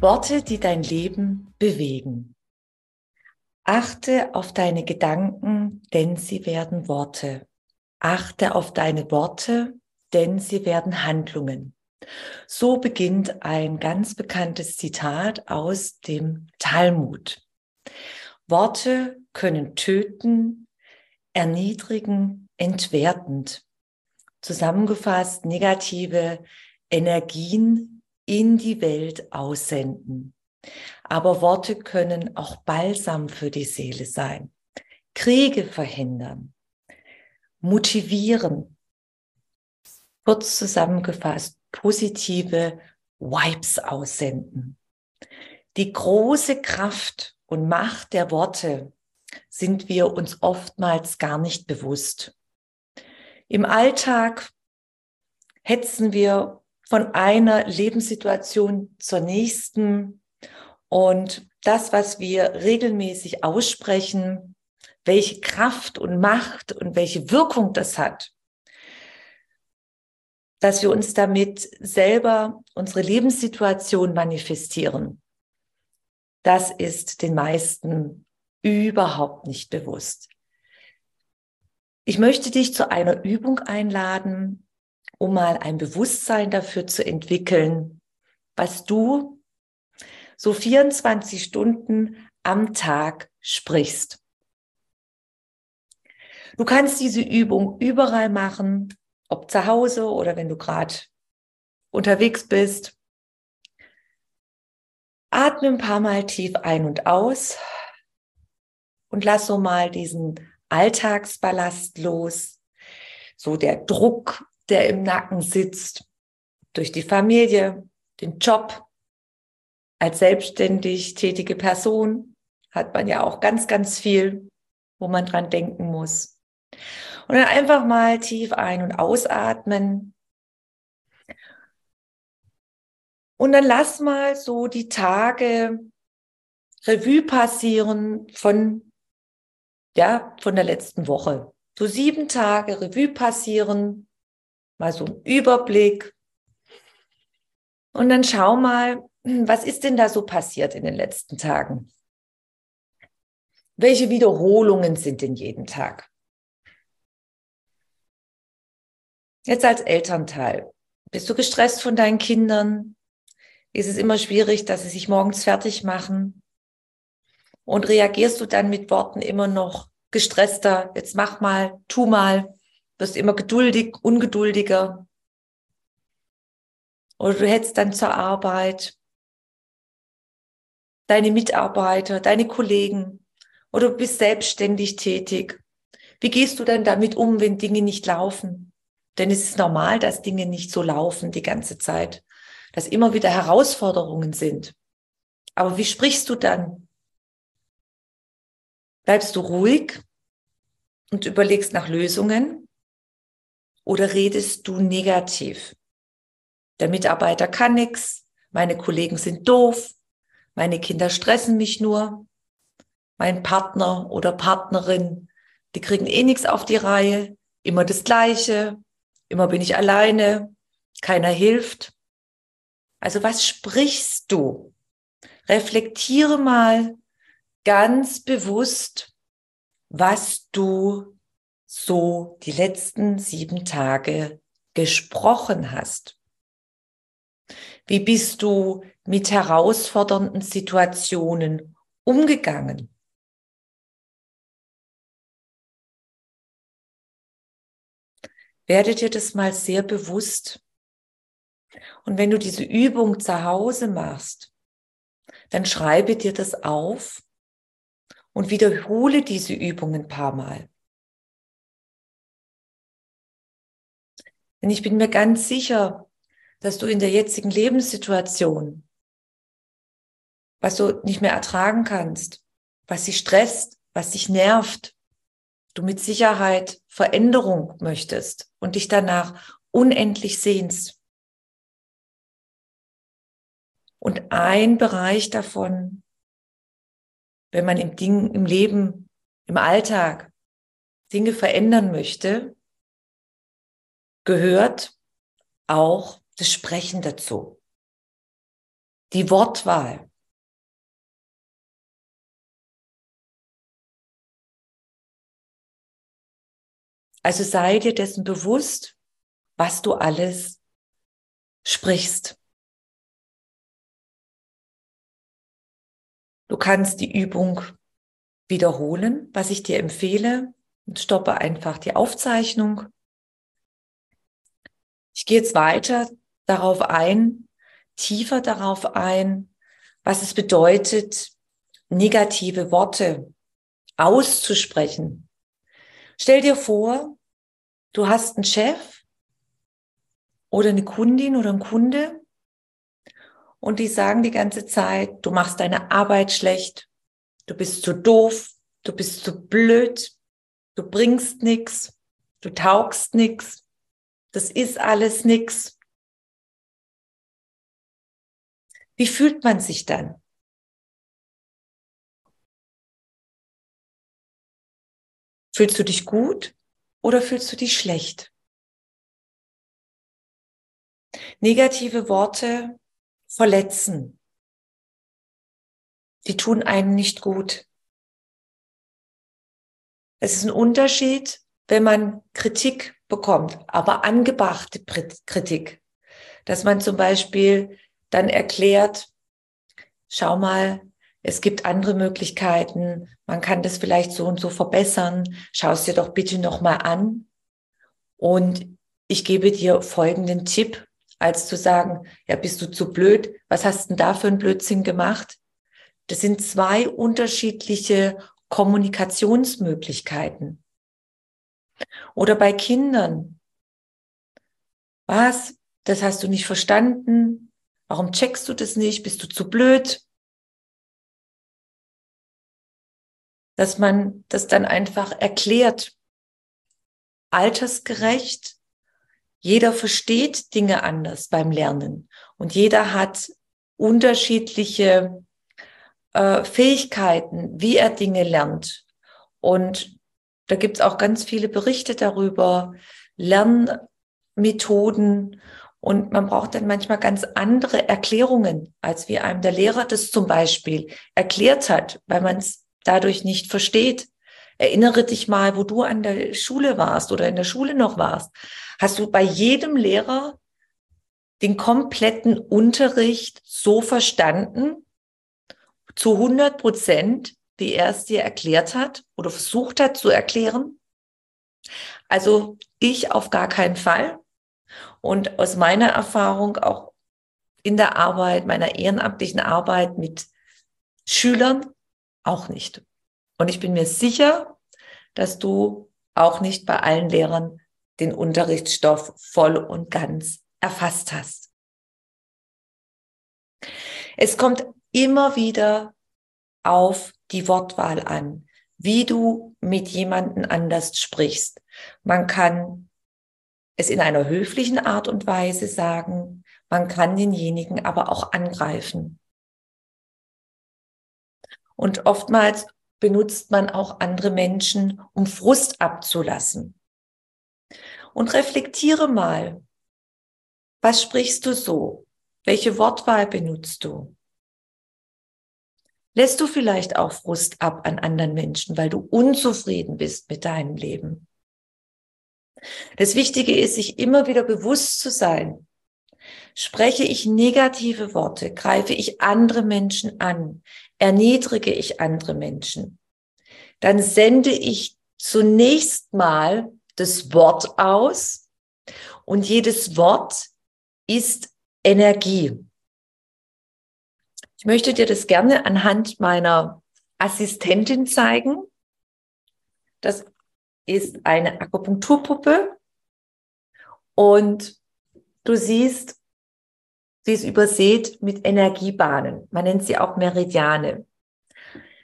Worte, die dein Leben bewegen. Achte auf deine Gedanken, denn sie werden Worte. Achte auf deine Worte, denn sie werden Handlungen. So beginnt ein ganz bekanntes Zitat aus dem Talmud. Worte können töten, erniedrigen, entwertend. Zusammengefasst negative Energien in die Welt aussenden. Aber Worte können auch Balsam für die Seele sein, Kriege verhindern, motivieren. Kurz zusammengefasst, positive Vibes aussenden. Die große Kraft und Macht der Worte sind wir uns oftmals gar nicht bewusst. Im Alltag hetzen wir von einer Lebenssituation zur nächsten und das, was wir regelmäßig aussprechen, welche Kraft und Macht und welche Wirkung das hat, dass wir uns damit selber unsere Lebenssituation manifestieren, das ist den meisten überhaupt nicht bewusst. Ich möchte dich zu einer Übung einladen, um mal ein Bewusstsein dafür zu entwickeln, was du so 24 Stunden am Tag sprichst. Du kannst diese Übung überall machen, ob zu Hause oder wenn du gerade unterwegs bist. Atme ein paar Mal tief ein und aus und lass so mal diesen Alltagsballast los. So der Druck der im Nacken sitzt, durch die Familie, den Job. Als selbstständig tätige Person hat man ja auch ganz, ganz viel, wo man dran denken muss. Und dann einfach mal tief ein- und ausatmen. Und dann lass mal so die Tage Revue passieren von, ja, von der letzten Woche. So sieben Tage Revue passieren, mal so einen Überblick. Und dann schau mal, was ist denn da so passiert in den letzten Tagen? Welche Wiederholungen sind denn jeden Tag? Jetzt als Elternteil, bist du gestresst von deinen Kindern? Ist es immer schwierig, dass sie sich morgens fertig machen? Und reagierst du dann mit Worten immer noch gestresster? Jetzt mach mal, tu mal wirst immer geduldig, ungeduldiger. Oder du hättest dann zur Arbeit deine Mitarbeiter, deine Kollegen oder du bist selbstständig tätig. Wie gehst du dann damit um, wenn Dinge nicht laufen? Denn es ist normal, dass Dinge nicht so laufen die ganze Zeit, dass immer wieder Herausforderungen sind. Aber wie sprichst du dann? Bleibst du ruhig und überlegst nach Lösungen? Oder redest du negativ? Der Mitarbeiter kann nichts, meine Kollegen sind doof, meine Kinder stressen mich nur, mein Partner oder Partnerin, die kriegen eh nichts auf die Reihe, immer das Gleiche, immer bin ich alleine, keiner hilft. Also was sprichst du? Reflektiere mal ganz bewusst, was du so die letzten sieben Tage gesprochen hast? Wie bist du mit herausfordernden Situationen umgegangen? Werde dir das mal sehr bewusst. Und wenn du diese Übung zu Hause machst, dann schreibe dir das auf und wiederhole diese Übung ein paar Mal. Denn ich bin mir ganz sicher, dass du in der jetzigen Lebenssituation, was du nicht mehr ertragen kannst, was dich stresst, was dich nervt, du mit Sicherheit Veränderung möchtest und dich danach unendlich sehnst. Und ein Bereich davon, wenn man im Ding, im Leben, im Alltag Dinge verändern möchte, gehört auch das Sprechen dazu. Die Wortwahl. Also sei dir dessen bewusst, was du alles sprichst. Du kannst die Übung wiederholen, was ich dir empfehle, und stoppe einfach die Aufzeichnung. Ich gehe jetzt weiter darauf ein, tiefer darauf ein, was es bedeutet, negative Worte auszusprechen. Stell dir vor, du hast einen Chef oder eine Kundin oder einen Kunde und die sagen die ganze Zeit, du machst deine Arbeit schlecht, du bist zu doof, du bist zu blöd, du bringst nichts, du taugst nichts, das ist alles nichts. Wie fühlt man sich dann? Fühlst du dich gut oder fühlst du dich schlecht? Negative Worte verletzen. Die tun einen nicht gut. Es ist ein Unterschied, wenn man Kritik bekommt, aber angebrachte Kritik. Dass man zum Beispiel dann erklärt, schau mal, es gibt andere Möglichkeiten, man kann das vielleicht so und so verbessern, schau es dir doch bitte nochmal an. Und ich gebe dir folgenden Tipp, als zu sagen, ja, bist du zu blöd, was hast denn da für einen Blödsinn gemacht? Das sind zwei unterschiedliche Kommunikationsmöglichkeiten. Oder bei Kindern. Was? Das hast du nicht verstanden? Warum checkst du das nicht? Bist du zu blöd? Dass man das dann einfach erklärt, altersgerecht. Jeder versteht Dinge anders beim Lernen und jeder hat unterschiedliche äh, Fähigkeiten, wie er Dinge lernt. Und da gibt es auch ganz viele Berichte darüber, Lernmethoden. Und man braucht dann manchmal ganz andere Erklärungen, als wie einem der Lehrer das zum Beispiel erklärt hat, weil man es dadurch nicht versteht. Erinnere dich mal, wo du an der Schule warst oder in der Schule noch warst. Hast du bei jedem Lehrer den kompletten Unterricht so verstanden, zu 100 Prozent, wie er es dir erklärt hat oder versucht hat zu erklären? Also ich auf gar keinen Fall. Und aus meiner Erfahrung auch in der Arbeit, meiner ehrenamtlichen Arbeit mit Schülern auch nicht. Und ich bin mir sicher, dass du auch nicht bei allen Lehrern den Unterrichtsstoff voll und ganz erfasst hast. Es kommt immer wieder auf die Wortwahl an, wie du mit jemanden anders sprichst. Man kann es in einer höflichen Art und Weise sagen, man kann denjenigen aber auch angreifen. Und oftmals benutzt man auch andere Menschen, um Frust abzulassen. Und reflektiere mal, was sprichst du so? Welche Wortwahl benutzt du? Lässt du vielleicht auch Frust ab an anderen Menschen, weil du unzufrieden bist mit deinem Leben? Das Wichtige ist, sich immer wieder bewusst zu sein. Spreche ich negative Worte, greife ich andere Menschen an, erniedrige ich andere Menschen, dann sende ich zunächst mal das Wort aus und jedes Wort ist Energie. Ich möchte dir das gerne anhand meiner Assistentin zeigen. Das ist eine Akupunkturpuppe Und du siehst, sie ist übersät mit Energiebahnen. Man nennt sie auch Meridiane.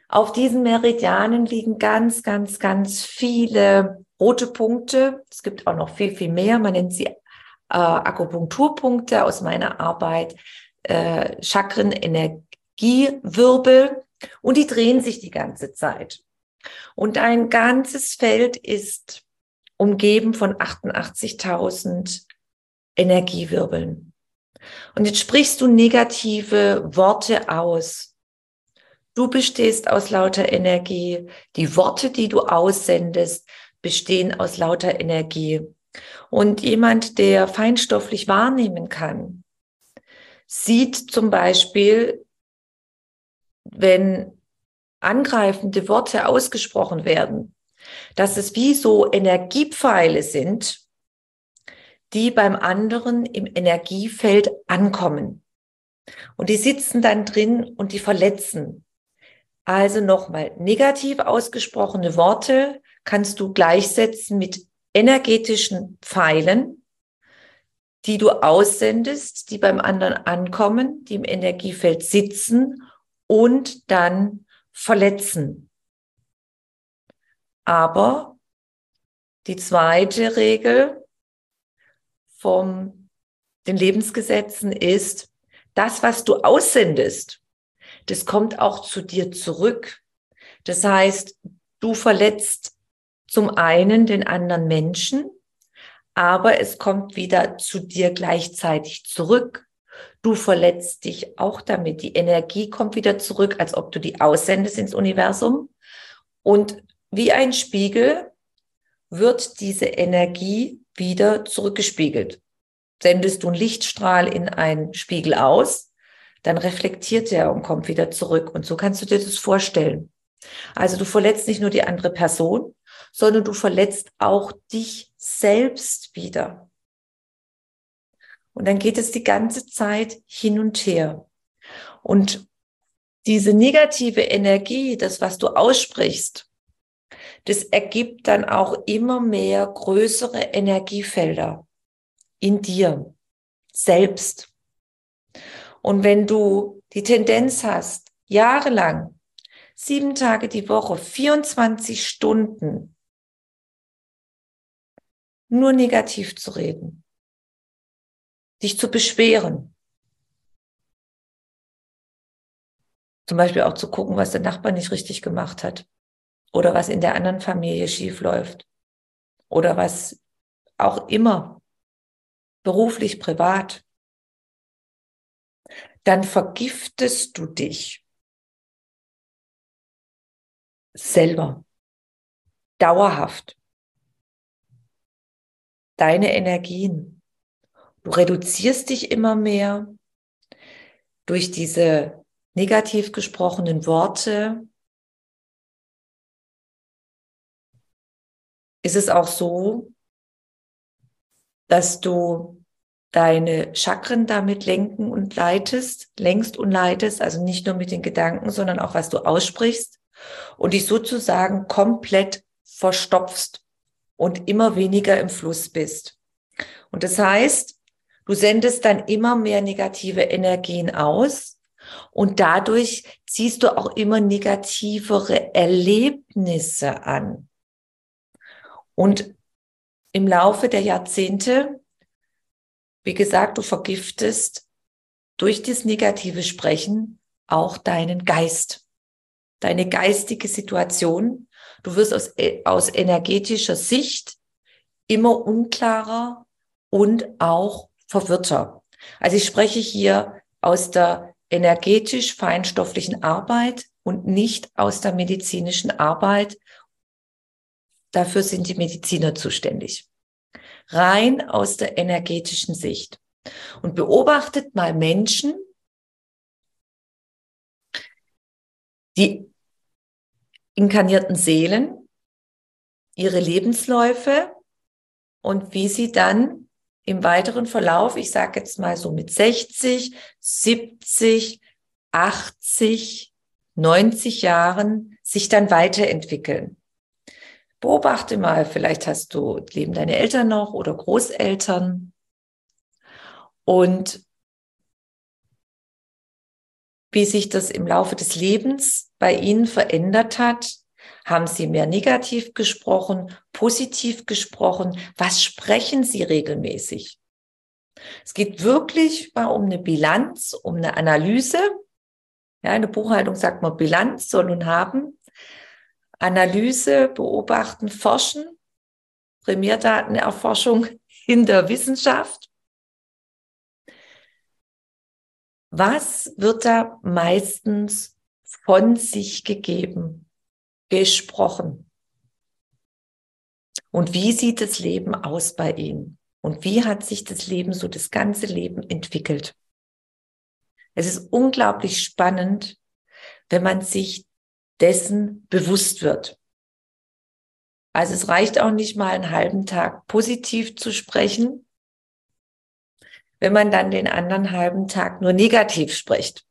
Auf diesen Meridianen liegen ganz, ganz, ganz viele rote Punkte. Es gibt auch noch viel, viel mehr. Man nennt sie äh, Akupunkturpunkte aus meiner Arbeit, äh, Chakren, Energiewirbel und die drehen sich die ganze Zeit. Und ein ganzes Feld ist umgeben von 88.000 Energiewirbeln. Und jetzt sprichst du negative Worte aus. Du bestehst aus lauter Energie. Die Worte, die du aussendest, bestehen aus lauter Energie. Und jemand, der feinstofflich wahrnehmen kann, sieht zum Beispiel, wenn angreifende Worte ausgesprochen werden, dass es wie so Energiepfeile sind, die beim anderen im Energiefeld ankommen. Und die sitzen dann drin und die verletzen. Also nochmal, negativ ausgesprochene Worte kannst du gleichsetzen mit energetischen Pfeilen, die du aussendest, die beim anderen ankommen, die im Energiefeld sitzen und dann verletzen. Aber die zweite Regel von den Lebensgesetzen ist, das, was du aussendest, das kommt auch zu dir zurück. Das heißt, du verletzt zum einen den anderen Menschen, aber es kommt wieder zu dir gleichzeitig zurück. Du verletzt dich auch damit. Die Energie kommt wieder zurück, als ob du die aussendest ins Universum. Und wie ein Spiegel wird diese Energie wieder zurückgespiegelt. Sendest du einen Lichtstrahl in einen Spiegel aus, dann reflektiert er und kommt wieder zurück. Und so kannst du dir das vorstellen. Also du verletzt nicht nur die andere Person, sondern du verletzt auch dich selbst wieder. Und dann geht es die ganze Zeit hin und her. Und diese negative Energie, das, was du aussprichst, das ergibt dann auch immer mehr größere Energiefelder in dir selbst. Und wenn du die Tendenz hast, jahrelang, sieben Tage die Woche, 24 Stunden nur negativ zu reden, dich zu beschweren, zum Beispiel auch zu gucken, was der Nachbar nicht richtig gemacht hat oder was in der anderen Familie schief läuft oder was auch immer, beruflich, privat, dann vergiftest du dich selber, dauerhaft, deine Energien. Du reduzierst dich immer mehr durch diese negativ gesprochenen Worte, ist es auch so, dass du deine Chakren damit lenken und leitest, lenkst und leitest, also nicht nur mit den Gedanken, sondern auch was du aussprichst und dich sozusagen komplett verstopfst und immer weniger im Fluss bist. Und das heißt, du sendest dann immer mehr negative Energien aus und dadurch ziehst du auch immer negativere Erlebnisse an. Und im Laufe der Jahrzehnte, wie gesagt, du vergiftest durch das negative Sprechen auch deinen Geist, deine geistige Situation. Du wirst aus, äh, aus energetischer Sicht immer unklarer und auch verwirrter. Also ich spreche hier aus der energetisch feinstofflichen Arbeit und nicht aus der medizinischen Arbeit Dafür sind die Mediziner zuständig. Rein aus der energetischen Sicht. Und beobachtet mal Menschen, die inkarnierten Seelen, ihre Lebensläufe und wie sie dann im weiteren Verlauf, ich sage jetzt mal so mit 60, 70, 80, 90 Jahren, sich dann weiterentwickeln. Beobachte mal, vielleicht hast du, leben deine Eltern noch oder Großeltern. Und wie sich das im Laufe des Lebens bei ihnen verändert hat. Haben sie mehr negativ gesprochen, positiv gesprochen? Was sprechen sie regelmäßig? Es geht wirklich mal um eine Bilanz, um eine Analyse. Ja, in der Buchhaltung sagt man Bilanz soll nun haben. Analyse, beobachten, forschen, Primärdatenerforschung in der Wissenschaft. Was wird da meistens von sich gegeben, gesprochen? Und wie sieht das Leben aus bei Ihnen? Und wie hat sich das Leben so das ganze Leben entwickelt? Es ist unglaublich spannend, wenn man sich dessen bewusst wird. Also es reicht auch nicht mal einen halben Tag positiv zu sprechen, wenn man dann den anderen halben Tag nur negativ spricht,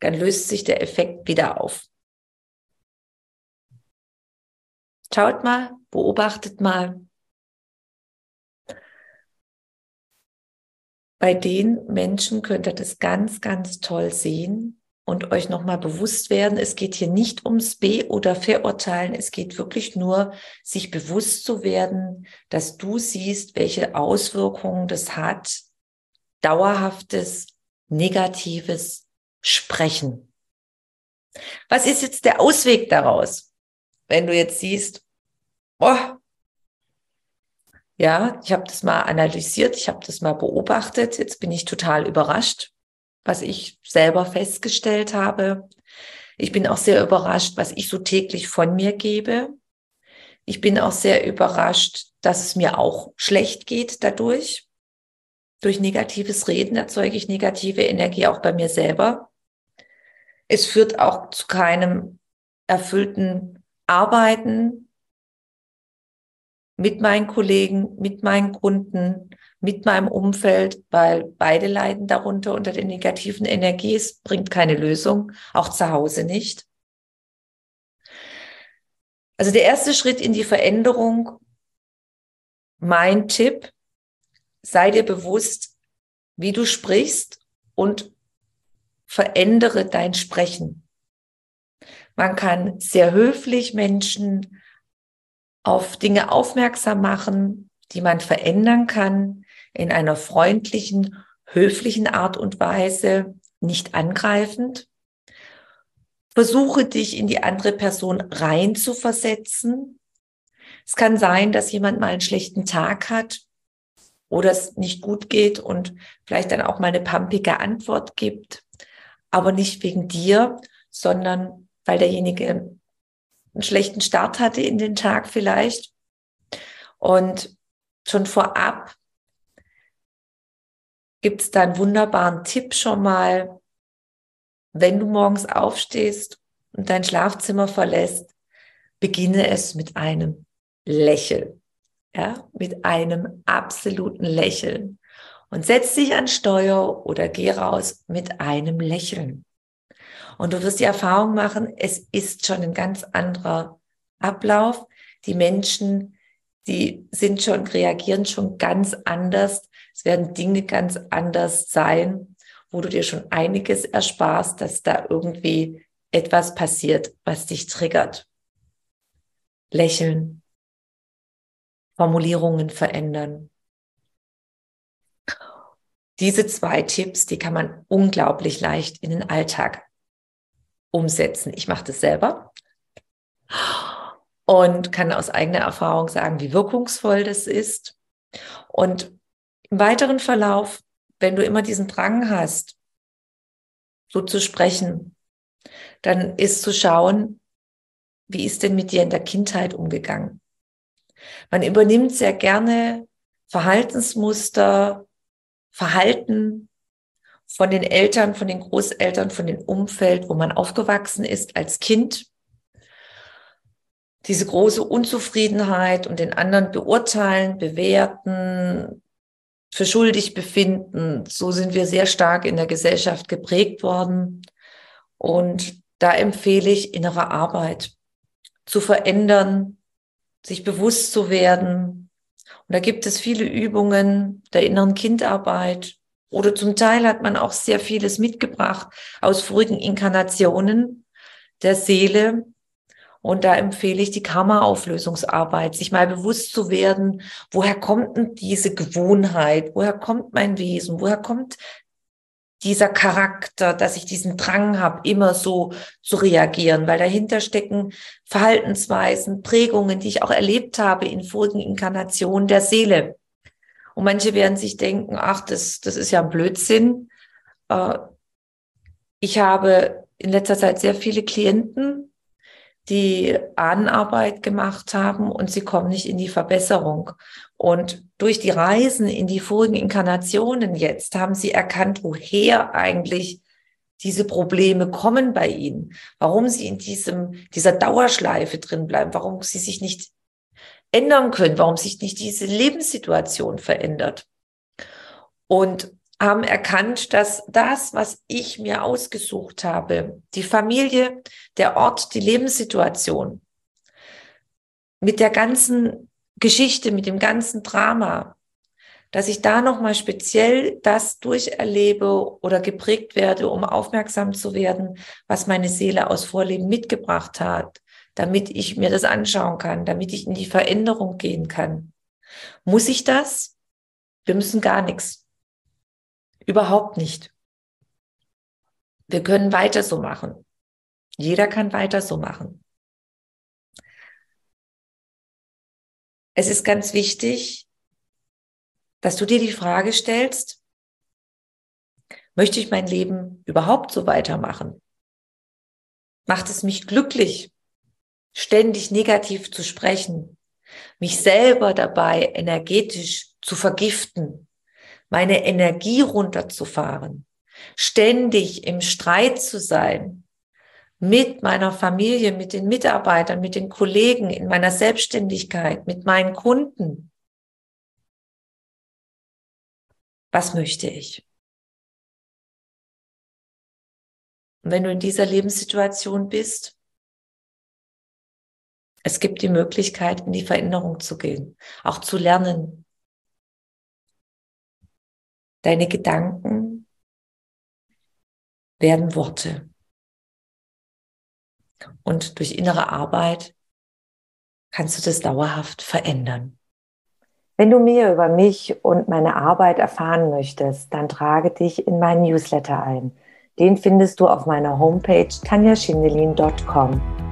dann löst sich der Effekt wieder auf. Schaut mal, beobachtet mal. Bei den Menschen könnt ihr das ganz, ganz toll sehen und euch nochmal bewusst werden, es geht hier nicht ums Be- oder Verurteilen, es geht wirklich nur, sich bewusst zu werden, dass du siehst, welche Auswirkungen das hat, dauerhaftes, negatives Sprechen. Was ist jetzt der Ausweg daraus? Wenn du jetzt siehst, oh, ja, ich habe das mal analysiert, ich habe das mal beobachtet, jetzt bin ich total überrascht, was ich selber festgestellt habe. Ich bin auch sehr überrascht, was ich so täglich von mir gebe. Ich bin auch sehr überrascht, dass es mir auch schlecht geht dadurch. Durch negatives Reden erzeuge ich negative Energie auch bei mir selber. Es führt auch zu keinem erfüllten Arbeiten mit meinen Kollegen, mit meinen Kunden, mit meinem Umfeld, weil beide leiden darunter unter der negativen Energie. Es bringt keine Lösung, auch zu Hause nicht. Also der erste Schritt in die Veränderung, mein Tipp, sei dir bewusst, wie du sprichst und verändere dein Sprechen. Man kann sehr höflich Menschen auf Dinge aufmerksam machen, die man verändern kann, in einer freundlichen, höflichen Art und Weise, nicht angreifend. Versuche dich in die andere Person rein zu versetzen. Es kann sein, dass jemand mal einen schlechten Tag hat oder es nicht gut geht und vielleicht dann auch mal eine pampige Antwort gibt, aber nicht wegen dir, sondern weil derjenige einen schlechten Start hatte in den Tag vielleicht. Und schon vorab gibt es da einen wunderbaren Tipp schon mal, wenn du morgens aufstehst und dein Schlafzimmer verlässt, beginne es mit einem Lächeln ja, mit einem absoluten Lächeln. Und setz dich an Steuer oder geh raus mit einem Lächeln. Und du wirst die Erfahrung machen, es ist schon ein ganz anderer Ablauf. Die Menschen, die sind schon, reagieren schon ganz anders. Es werden Dinge ganz anders sein, wo du dir schon einiges ersparst, dass da irgendwie etwas passiert, was dich triggert. Lächeln, Formulierungen verändern. Diese zwei Tipps, die kann man unglaublich leicht in den Alltag umsetzen. Ich mache das selber und kann aus eigener Erfahrung sagen, wie wirkungsvoll das ist. Und im weiteren Verlauf, wenn du immer diesen Drang hast, so zu sprechen, dann ist zu schauen, wie ist denn mit dir in der Kindheit umgegangen? Man übernimmt sehr gerne Verhaltensmuster, Verhalten von den Eltern, von den Großeltern, von dem Umfeld, wo man aufgewachsen ist als Kind. Diese große Unzufriedenheit und den anderen beurteilen, bewerten, für schuldig befinden. So sind wir sehr stark in der Gesellschaft geprägt worden. Und da empfehle ich innere Arbeit zu verändern, sich bewusst zu werden. Und da gibt es viele Übungen der inneren Kindarbeit. Oder zum Teil hat man auch sehr vieles mitgebracht aus vorigen Inkarnationen der Seele. Und da empfehle ich die Karma-Auflösungsarbeit, sich mal bewusst zu werden, woher kommt denn diese Gewohnheit? Woher kommt mein Wesen? Woher kommt dieser Charakter, dass ich diesen Drang habe, immer so zu reagieren, weil dahinter stecken Verhaltensweisen, Prägungen, die ich auch erlebt habe in vorigen Inkarnationen der Seele. Und manche werden sich denken, ach, das, das ist ja ein Blödsinn. Äh, ich habe in letzter Zeit sehr viele Klienten, die Ahnenarbeit gemacht haben und sie kommen nicht in die Verbesserung. Und durch die Reisen in die vorigen Inkarnationen jetzt haben sie erkannt, woher eigentlich diese Probleme kommen bei ihnen, warum sie in diesem, dieser Dauerschleife drin bleiben, warum sie sich nicht ändern können, warum sich nicht diese Lebenssituation verändert. Und haben erkannt, dass das, was ich mir ausgesucht habe, die Familie, der Ort, die Lebenssituation, mit der ganzen Geschichte, mit dem ganzen Drama, dass ich da nochmal speziell das durcherlebe oder geprägt werde, um aufmerksam zu werden, was meine Seele aus Vorleben mitgebracht hat, damit ich mir das anschauen kann, damit ich in die Veränderung gehen kann. Muss ich das? Wir müssen gar nichts. Überhaupt nicht. Wir können weiter so machen. Jeder kann weiter so machen. Es ist ganz wichtig, dass du dir die Frage stellst, möchte ich mein Leben überhaupt so weitermachen? Macht es mich glücklich, ständig negativ zu sprechen, mich selber dabei energetisch zu vergiften, meine Energie runterzufahren, ständig im Streit zu sein mit meiner Familie, mit den Mitarbeitern, mit den Kollegen, in meiner Selbstständigkeit, mit meinen Kunden. Was möchte ich? Und wenn du in dieser Lebenssituation bist, es gibt die Möglichkeit, in die Veränderung zu gehen, auch zu lernen, Deine Gedanken werden Worte. Und durch innere Arbeit kannst du das dauerhaft verändern. Wenn du mehr über mich und meine Arbeit erfahren möchtest, dann trage dich in meinen Newsletter ein. Den findest du auf meiner Homepage tanjaschindelin.com.